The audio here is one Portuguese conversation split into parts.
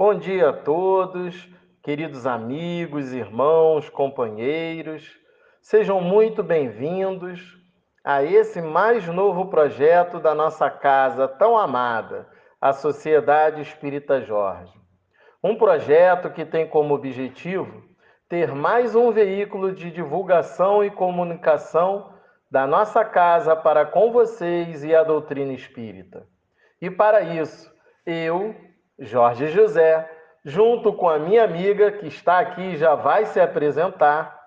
Bom dia a todos, queridos amigos, irmãos, companheiros. Sejam muito bem-vindos a esse mais novo projeto da nossa casa tão amada, a Sociedade Espírita Jorge. Um projeto que tem como objetivo ter mais um veículo de divulgação e comunicação da nossa casa para com vocês e a doutrina espírita. E para isso, eu, Jorge José, junto com a minha amiga que está aqui e já vai se apresentar,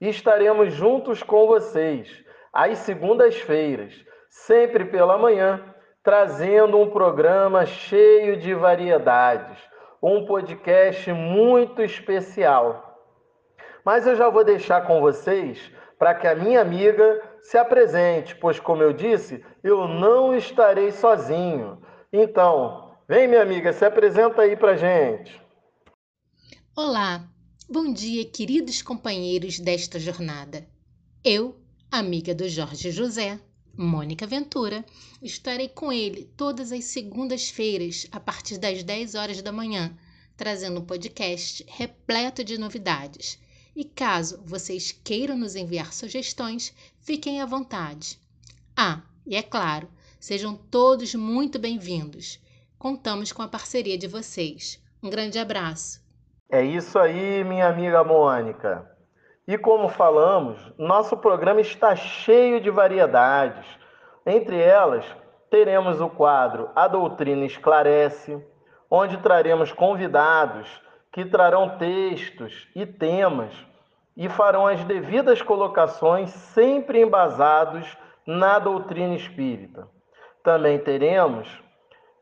estaremos juntos com vocês às segundas-feiras, sempre pela manhã, trazendo um programa cheio de variedades, um podcast muito especial. Mas eu já vou deixar com vocês para que a minha amiga se apresente, pois, como eu disse, eu não estarei sozinho. Então, vem, minha amiga, se apresenta aí para gente. Olá, bom dia, queridos companheiros desta jornada. Eu, amiga do Jorge José, Mônica Ventura, estarei com ele todas as segundas-feiras, a partir das 10 horas da manhã, trazendo um podcast repleto de novidades e caso vocês queiram nos enviar sugestões, fiquem à vontade. Ah, e é claro, sejam todos muito bem-vindos. Contamos com a parceria de vocês. Um grande abraço. É isso aí, minha amiga Mônica. E como falamos, nosso programa está cheio de variedades. Entre elas, teremos o quadro A Doutrina Esclarece, onde traremos convidados que trarão textos e temas e farão as devidas colocações, sempre embasados na doutrina espírita. Também teremos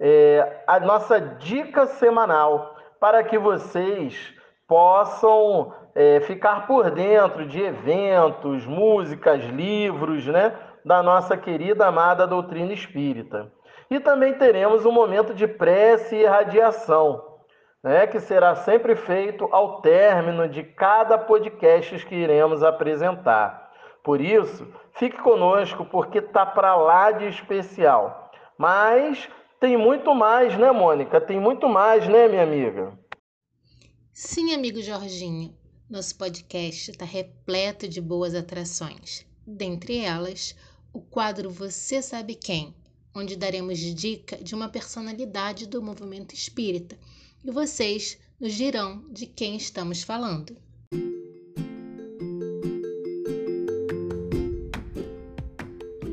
é, a nossa dica semanal para que vocês possam é, ficar por dentro de eventos, músicas, livros, né, da nossa querida amada doutrina espírita. E também teremos um momento de prece e radiação né, que será sempre feito ao término de cada podcast que iremos apresentar. Por isso, fique conosco, porque tá para lá de especial. Mas tem muito mais, né, Mônica? Tem muito mais, né, minha amiga? Sim, amigo Jorginho. Nosso podcast está repleto de boas atrações. Dentre elas, o quadro Você Sabe Quem, onde daremos dica de uma personalidade do movimento espírita e vocês nos dirão de quem estamos falando.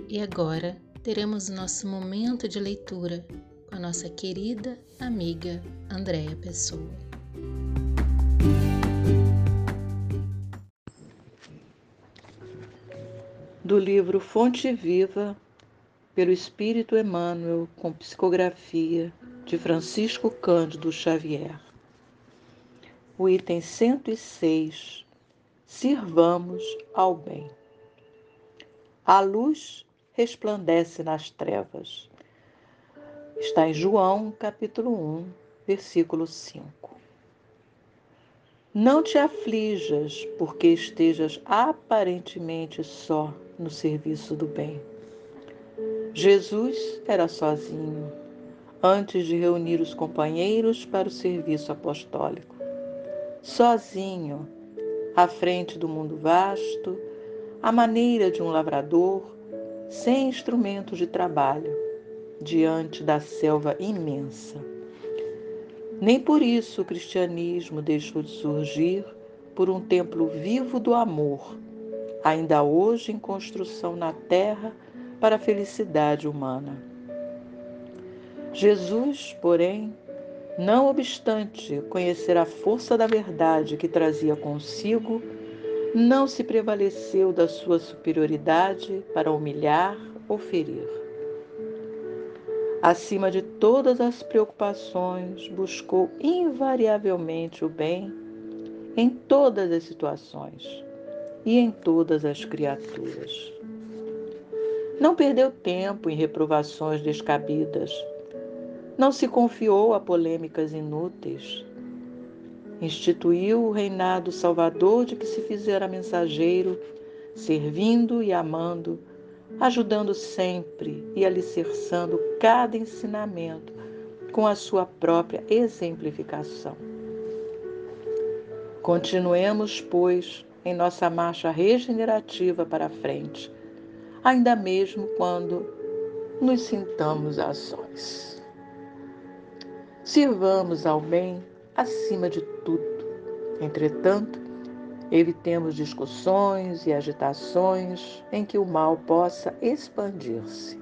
E agora teremos nosso momento de leitura com a nossa querida amiga Andréia Pessoa. Do livro Fonte Viva, pelo Espírito Emmanuel, com psicografia de Francisco Cândido Xavier. O item 106. Sirvamos ao bem. A luz resplandece nas trevas. Está em João, capítulo 1, versículo 5. Não te aflijas porque estejas aparentemente só no serviço do bem. Jesus era sozinho antes de reunir os companheiros para o serviço apostólico. Sozinho, à frente do mundo vasto, à maneira de um lavrador, sem instrumentos de trabalho, diante da selva imensa. Nem por isso o cristianismo deixou de surgir por um templo vivo do amor, ainda hoje em construção na terra para a felicidade humana. Jesus, porém, não obstante conhecer a força da verdade que trazia consigo, não se prevaleceu da sua superioridade para humilhar ou ferir. Acima de todas as preocupações, buscou invariavelmente o bem em todas as situações e em todas as criaturas. Não perdeu tempo em reprovações descabidas, não se confiou a polêmicas inúteis. Instituiu o reinado salvador de que se fizera mensageiro, servindo e amando, ajudando sempre e alicerçando cada ensinamento com a sua própria exemplificação. Continuemos, pois, em nossa marcha regenerativa para a frente, ainda mesmo quando nos sintamos a sós. Sirvamos ao bem acima de tudo. Entretanto, evitemos discussões e agitações em que o mal possa expandir-se.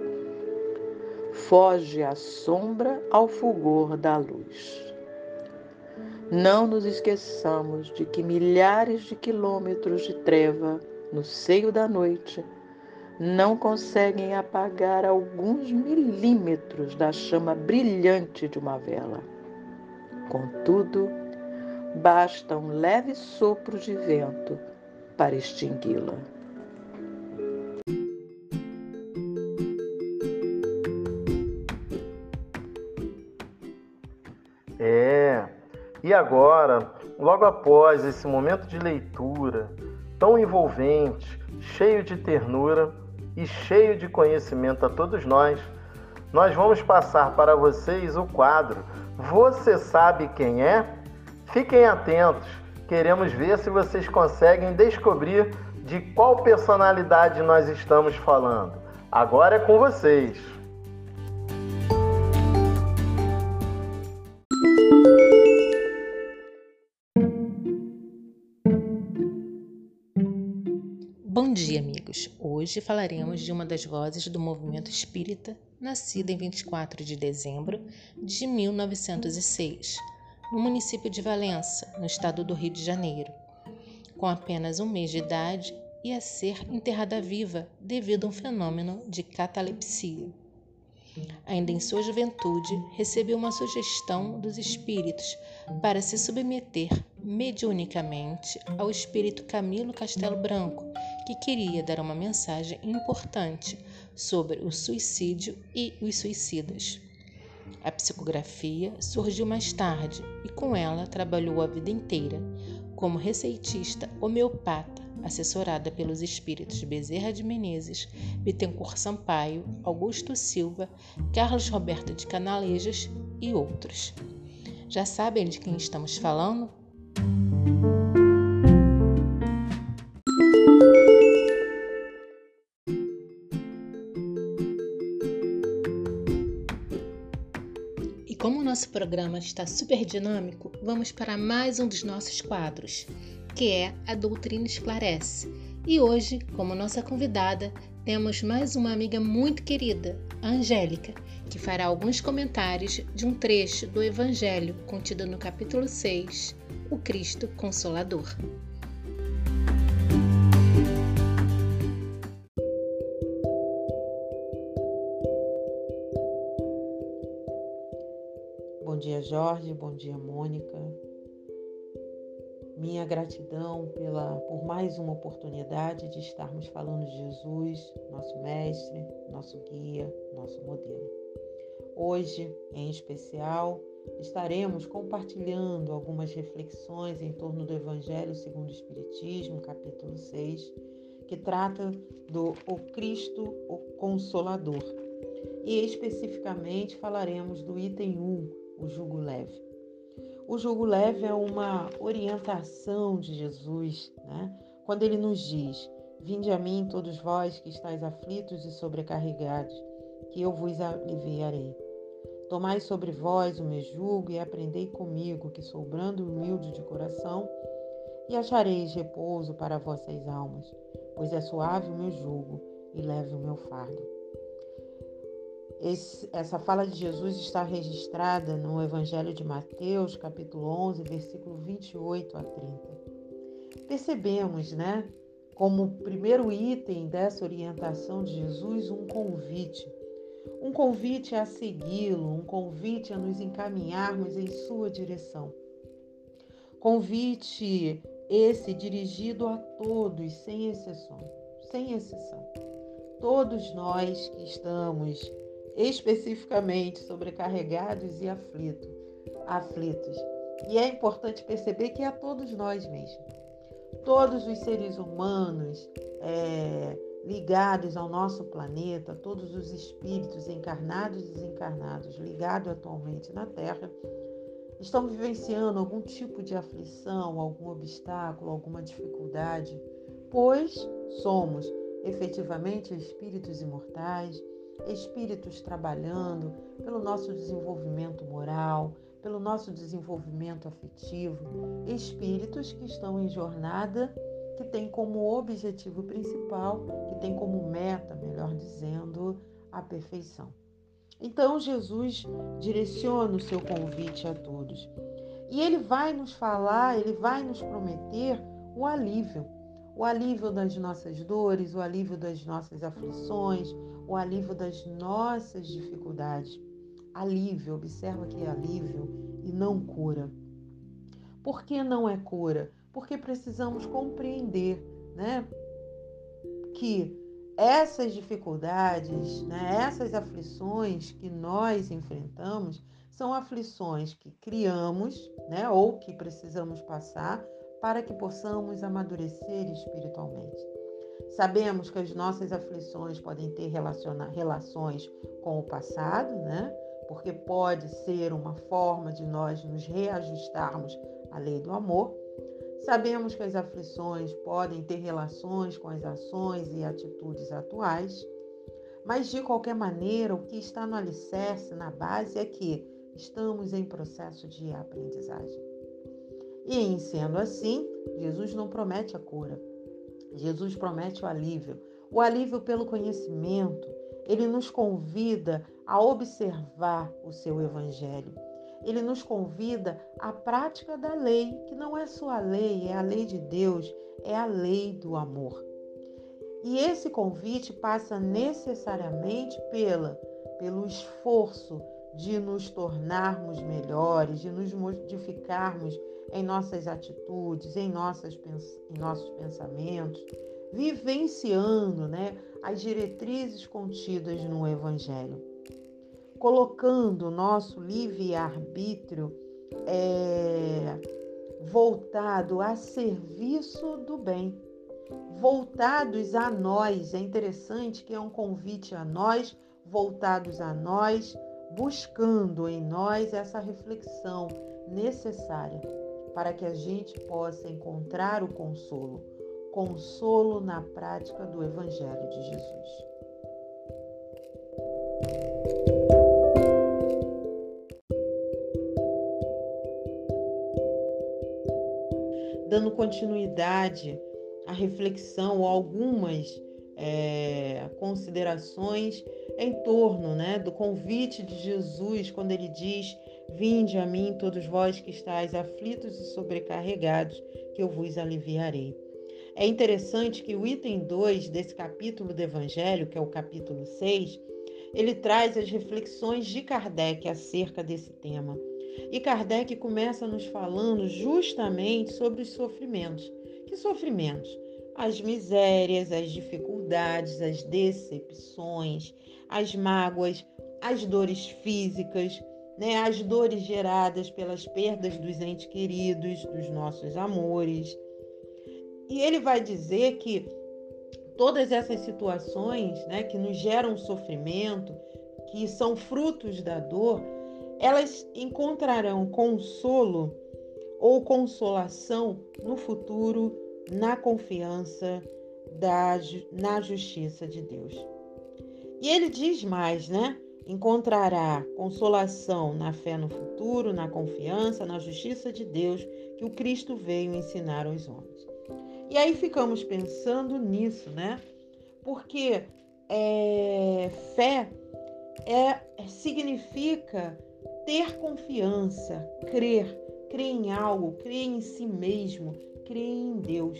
Foge a sombra ao fulgor da luz. Não nos esqueçamos de que milhares de quilômetros de treva no seio da noite não conseguem apagar alguns milímetros da chama brilhante de uma vela. Contudo, basta um leve sopro de vento para extingui-la. E agora, logo após esse momento de leitura tão envolvente, cheio de ternura e cheio de conhecimento a todos nós, nós vamos passar para vocês o quadro Você sabe quem é? Fiquem atentos, queremos ver se vocês conseguem descobrir de qual personalidade nós estamos falando. Agora é com vocês. Hoje falaremos de uma das vozes do movimento espírita, nascida em 24 de dezembro de 1906, no município de Valença, no estado do Rio de Janeiro, com apenas um mês de idade e a ser enterrada viva devido a um fenômeno de catalepsia. Ainda em sua juventude, recebeu uma sugestão dos espíritos para se submeter mediunicamente ao espírito Camilo Castelo Branco, que queria dar uma mensagem importante sobre o suicídio e os suicidas. A psicografia surgiu mais tarde e com ela trabalhou a vida inteira como receitista homeopata, assessorada pelos espíritos Bezerra de Menezes, Bittencourt Sampaio, Augusto Silva, Carlos Roberto de Canalejas e outros. Já sabem de quem estamos falando? Nosso programa está super dinâmico, vamos para mais um dos nossos quadros, que é A Doutrina Esclarece. E hoje, como nossa convidada, temos mais uma amiga muito querida, a Angélica, que fará alguns comentários de um trecho do Evangelho contido no capítulo 6, O Cristo Consolador. Jorge. Bom dia, Mônica. Minha gratidão pela, por mais uma oportunidade de estarmos falando de Jesus, nosso mestre, nosso guia, nosso modelo. Hoje, em especial, estaremos compartilhando algumas reflexões em torno do Evangelho segundo o Espiritismo, capítulo 6, que trata do O Cristo, o Consolador. E especificamente falaremos do item 1, o jugo leve. O jugo leve é uma orientação de Jesus, né? quando ele nos diz: Vinde a mim, todos vós que estáis aflitos e sobrecarregados, que eu vos aliviarei. Tomai sobre vós o meu jugo e aprendei comigo, que sou brando e humilde de coração, e achareis repouso para vossas almas, pois é suave o meu jugo e leve o meu fardo. Esse, essa fala de Jesus está registrada no Evangelho de Mateus, capítulo 11, versículo 28 a 30. Percebemos, né, como primeiro item dessa orientação de Jesus, um convite. Um convite a segui-lo, um convite a nos encaminharmos em sua direção. Convite esse dirigido a todos, sem exceção. Sem exceção. Todos nós que estamos especificamente sobrecarregados e aflito, aflitos. E é importante perceber que é a todos nós mesmos. Todos os seres humanos é, ligados ao nosso planeta, todos os espíritos encarnados e desencarnados ligados atualmente na Terra, estão vivenciando algum tipo de aflição, algum obstáculo, alguma dificuldade, pois somos efetivamente espíritos imortais, espíritos trabalhando pelo nosso desenvolvimento moral, pelo nosso desenvolvimento afetivo, espíritos que estão em jornada que tem como objetivo principal, que tem como meta, melhor dizendo, a perfeição. Então Jesus direciona o seu convite a todos. E ele vai nos falar, ele vai nos prometer o alívio. O alívio das nossas dores, o alívio das nossas aflições, o alívio das nossas dificuldades. Alívio, observa que é alívio e não cura. Por que não é cura? porque precisamos compreender né, que essas dificuldades, né, essas aflições que nós enfrentamos, são aflições que criamos né, ou que precisamos passar para que possamos amadurecer espiritualmente. Sabemos que as nossas aflições podem ter relações com o passado, né? porque pode ser uma forma de nós nos reajustarmos à lei do amor, Sabemos que as aflições podem ter relações com as ações e atitudes atuais, mas de qualquer maneira, o que está no alicerce, na base, é que estamos em processo de aprendizagem. E em sendo assim, Jesus não promete a cura, Jesus promete o alívio. O alívio pelo conhecimento. Ele nos convida a observar o seu evangelho ele nos convida à prática da lei, que não é só lei, é a lei de Deus, é a lei do amor. E esse convite passa necessariamente pela, pelo esforço de nos tornarmos melhores, de nos modificarmos em nossas atitudes, em, nossas, em nossos pensamentos, vivenciando né, as diretrizes contidas no Evangelho colocando o nosso livre-arbítrio é, voltado a serviço do bem, voltados a nós. É interessante que é um convite a nós, voltados a nós, buscando em nós essa reflexão necessária para que a gente possa encontrar o consolo, consolo na prática do Evangelho de Jesus. dando continuidade à reflexão ou algumas é, considerações em torno né, do convite de Jesus, quando ele diz: Vinde a mim, todos vós que estáis aflitos e sobrecarregados, que eu vos aliviarei. É interessante que o item 2 desse capítulo do Evangelho, que é o capítulo 6, ele traz as reflexões de Kardec acerca desse tema. E Kardec começa nos falando justamente sobre os sofrimentos. Que sofrimentos? As misérias, as dificuldades, as decepções, as mágoas, as dores físicas, né? as dores geradas pelas perdas dos entes queridos, dos nossos amores. E ele vai dizer que todas essas situações né, que nos geram sofrimento, que são frutos da dor, elas encontrarão consolo ou consolação no futuro na confiança da, na justiça de Deus. E ele diz mais, né? Encontrará consolação na fé no futuro, na confiança, na justiça de Deus que o Cristo veio ensinar aos homens. E aí ficamos pensando nisso, né? Porque é, fé é, significa ter confiança, crer, crer em algo, crer em si mesmo, crer em Deus.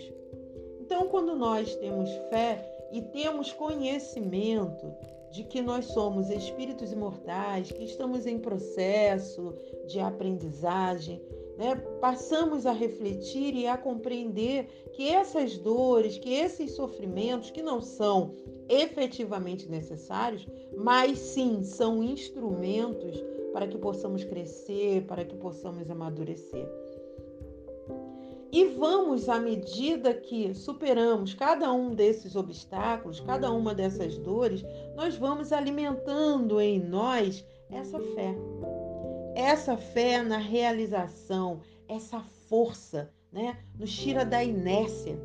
Então, quando nós temos fé e temos conhecimento de que nós somos espíritos imortais, que estamos em processo de aprendizagem, né? passamos a refletir e a compreender que essas dores, que esses sofrimentos, que não são efetivamente necessários, mas sim são instrumentos para que possamos crescer, para que possamos amadurecer. E vamos, à medida que superamos cada um desses obstáculos, cada uma dessas dores, nós vamos alimentando em nós essa fé. Essa fé na realização, essa força, né? Nos tira da inércia.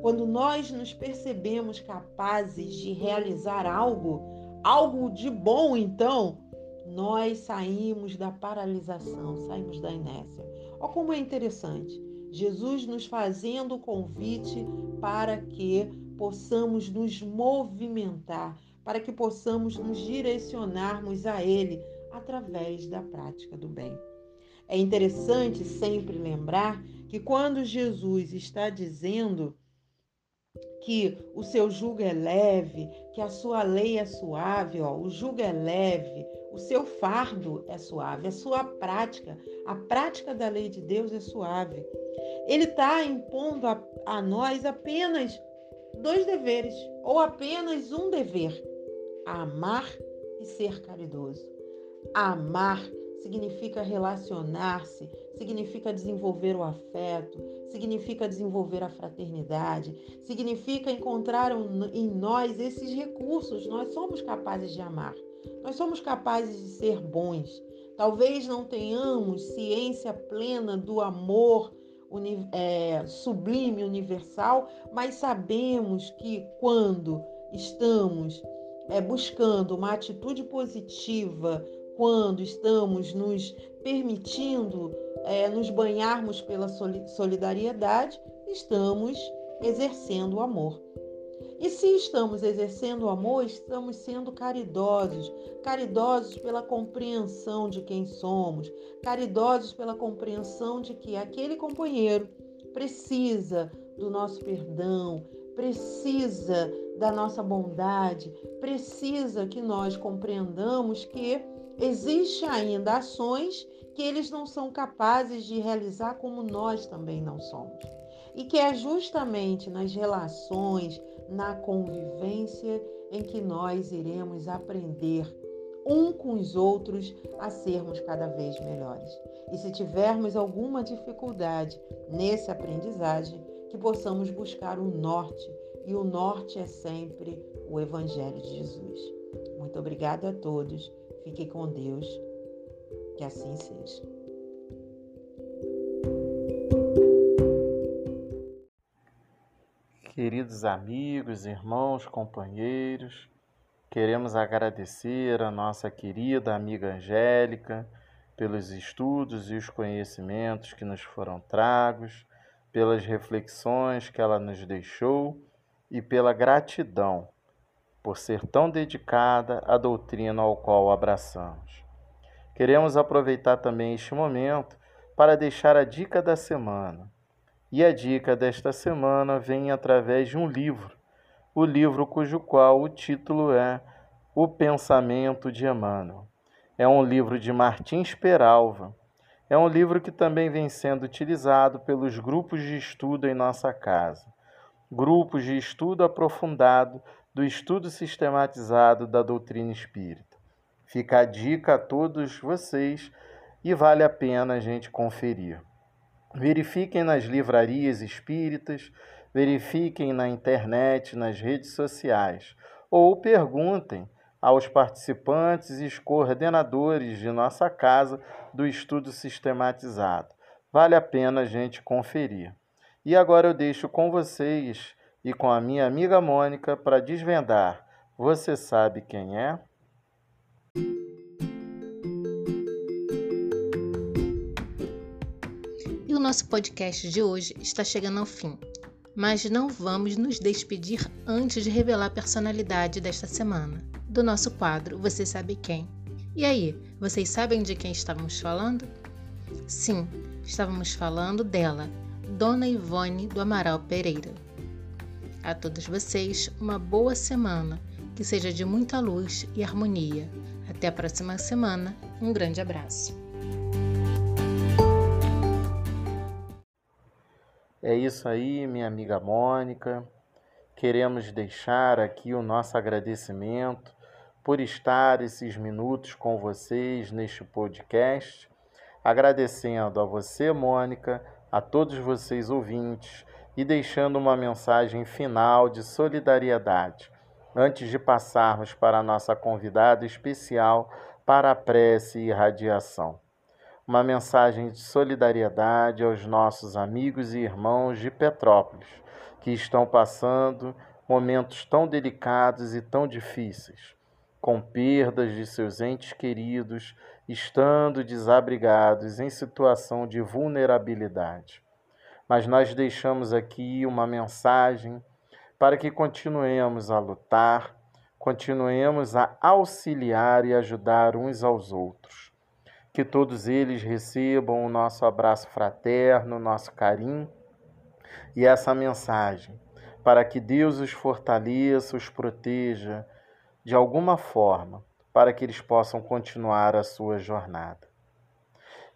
Quando nós nos percebemos capazes de realizar algo, algo de bom, então, nós saímos da paralisação, saímos da inércia. Olha como é interessante. Jesus nos fazendo o convite para que possamos nos movimentar, para que possamos nos direcionarmos a Ele através da prática do bem. É interessante sempre lembrar que quando Jesus está dizendo que o seu jugo é leve, que a sua lei é suave, ó, o jugo é leve, o seu fardo é suave, a sua prática, a prática da lei de Deus é suave. Ele está impondo a, a nós apenas dois deveres, ou apenas um dever: amar e ser caridoso. Amar significa relacionar-se, significa desenvolver o afeto, significa desenvolver a fraternidade, significa encontrar em nós esses recursos. Nós somos capazes de amar, nós somos capazes de ser bons. Talvez não tenhamos ciência plena do amor é, sublime, universal, mas sabemos que quando estamos é, buscando uma atitude positiva, quando estamos nos permitindo é, nos banharmos pela solidariedade, estamos exercendo o amor. E se estamos exercendo o amor, estamos sendo caridosos, caridosos pela compreensão de quem somos, caridosos pela compreensão de que aquele companheiro precisa do nosso perdão, precisa da nossa bondade, precisa que nós compreendamos que existe ainda ações que eles não são capazes de realizar como nós também não somos. E que é justamente nas relações, na convivência em que nós iremos aprender um com os outros a sermos cada vez melhores. E se tivermos alguma dificuldade nessa aprendizagem, que possamos buscar o norte, e o norte é sempre o Evangelho de Jesus. Muito obrigada a todos. Fique com Deus. Que assim seja. Queridos amigos, irmãos, companheiros, queremos agradecer a nossa querida amiga Angélica pelos estudos e os conhecimentos que nos foram tragos, pelas reflexões que ela nos deixou e pela gratidão por ser tão dedicada à doutrina ao qual abraçamos. Queremos aproveitar também este momento para deixar a dica da semana e a dica desta semana vem através de um livro, o livro cujo qual o título é O Pensamento de Emmanuel. É um livro de Martins Peralva. É um livro que também vem sendo utilizado pelos grupos de estudo em nossa casa. Grupos de estudo aprofundado do estudo sistematizado da doutrina espírita. Fica a dica a todos vocês e vale a pena a gente conferir. Verifiquem nas livrarias espíritas, verifiquem na internet, nas redes sociais, ou perguntem aos participantes e coordenadores de nossa casa do estudo sistematizado. Vale a pena a gente conferir. E agora eu deixo com vocês e com a minha amiga Mônica para desvendar. Você sabe quem é? nosso podcast de hoje está chegando ao fim, mas não vamos nos despedir antes de revelar a personalidade desta semana, do nosso quadro Você Sabe Quem. E aí, vocês sabem de quem estávamos falando? Sim, estávamos falando dela, Dona Ivone do Amaral Pereira. A todos vocês, uma boa semana, que seja de muita luz e harmonia. Até a próxima semana, um grande abraço. É isso aí, minha amiga Mônica. Queremos deixar aqui o nosso agradecimento por estar esses minutos com vocês neste podcast. Agradecendo a você, Mônica, a todos vocês ouvintes e deixando uma mensagem final de solidariedade, antes de passarmos para a nossa convidada especial para a prece e radiação. Uma mensagem de solidariedade aos nossos amigos e irmãos de Petrópolis, que estão passando momentos tão delicados e tão difíceis, com perdas de seus entes queridos, estando desabrigados em situação de vulnerabilidade. Mas nós deixamos aqui uma mensagem para que continuemos a lutar, continuemos a auxiliar e ajudar uns aos outros. Que todos eles recebam o nosso abraço fraterno, o nosso carinho e essa mensagem, para que Deus os fortaleça, os proteja de alguma forma, para que eles possam continuar a sua jornada.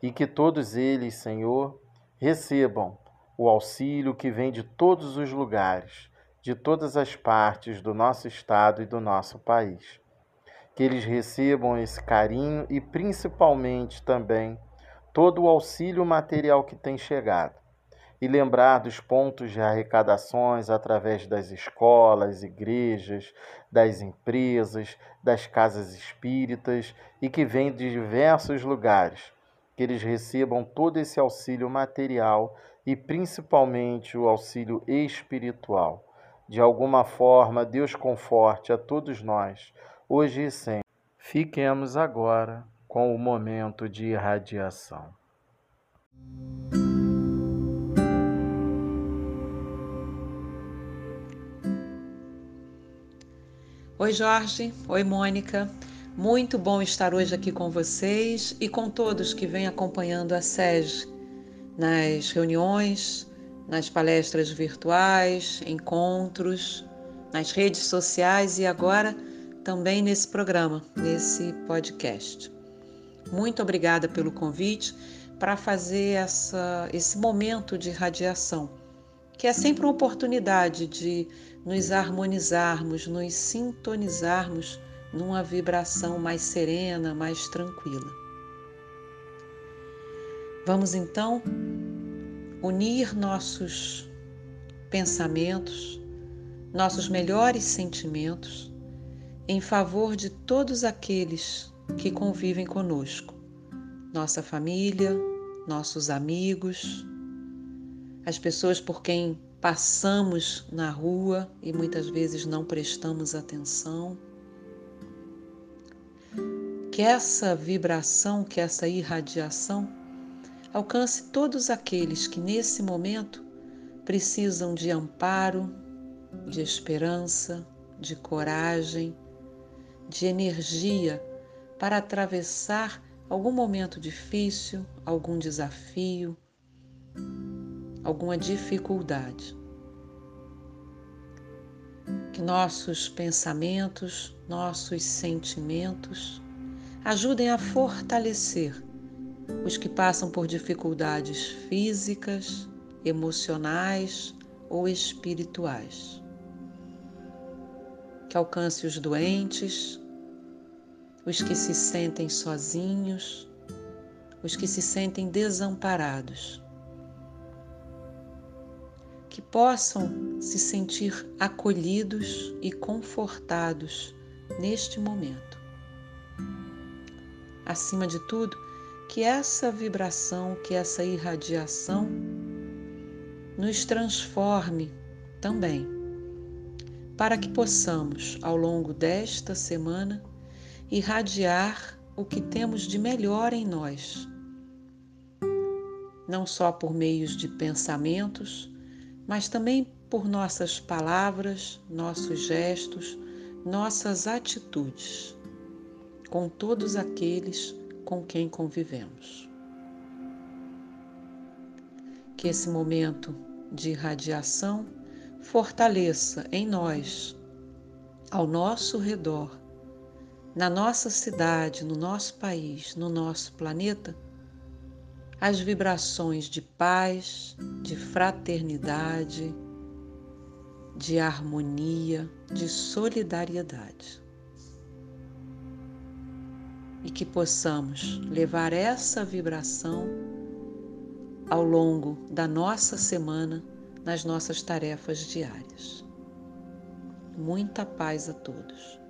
E que todos eles, Senhor, recebam o auxílio que vem de todos os lugares de todas as partes do nosso estado e do nosso país. Que eles recebam esse carinho e principalmente também todo o auxílio material que tem chegado. E lembrar dos pontos de arrecadações através das escolas, igrejas, das empresas, das casas espíritas e que vem de diversos lugares. Que eles recebam todo esse auxílio material e principalmente o auxílio espiritual de alguma forma, Deus conforte a todos nós, hoje e sempre. Fiquemos agora com o momento de irradiação. Oi, Jorge. Oi, Mônica. Muito bom estar hoje aqui com vocês e com todos que vêm acompanhando a SEG nas reuniões, nas palestras virtuais, encontros, nas redes sociais e agora também nesse programa, nesse podcast. Muito obrigada pelo convite para fazer essa, esse momento de radiação, que é sempre uma oportunidade de nos harmonizarmos, nos sintonizarmos numa vibração mais serena, mais tranquila. Vamos então unir nossos pensamentos, nossos melhores sentimentos em favor de todos aqueles que convivem conosco, nossa família, nossos amigos, as pessoas por quem passamos na rua e muitas vezes não prestamos atenção. Que essa vibração, que essa irradiação alcance todos aqueles que nesse momento precisam de amparo, de esperança, de coragem, de energia para atravessar algum momento difícil, algum desafio, alguma dificuldade. Que nossos pensamentos, nossos sentimentos ajudem a fortalecer os que passam por dificuldades físicas, emocionais ou espirituais. Que alcance os doentes, os que se sentem sozinhos, os que se sentem desamparados. Que possam se sentir acolhidos e confortados neste momento. Acima de tudo, que essa vibração, que essa irradiação nos transforme também, para que possamos, ao longo desta semana, irradiar o que temos de melhor em nós, não só por meios de pensamentos, mas também por nossas palavras, nossos gestos, nossas atitudes, com todos aqueles com quem convivemos. Que esse momento de radiação fortaleça em nós, ao nosso redor, na nossa cidade, no nosso país, no nosso planeta, as vibrações de paz, de fraternidade, de harmonia, de solidariedade e que possamos levar essa vibração ao longo da nossa semana nas nossas tarefas diárias. Muita paz a todos.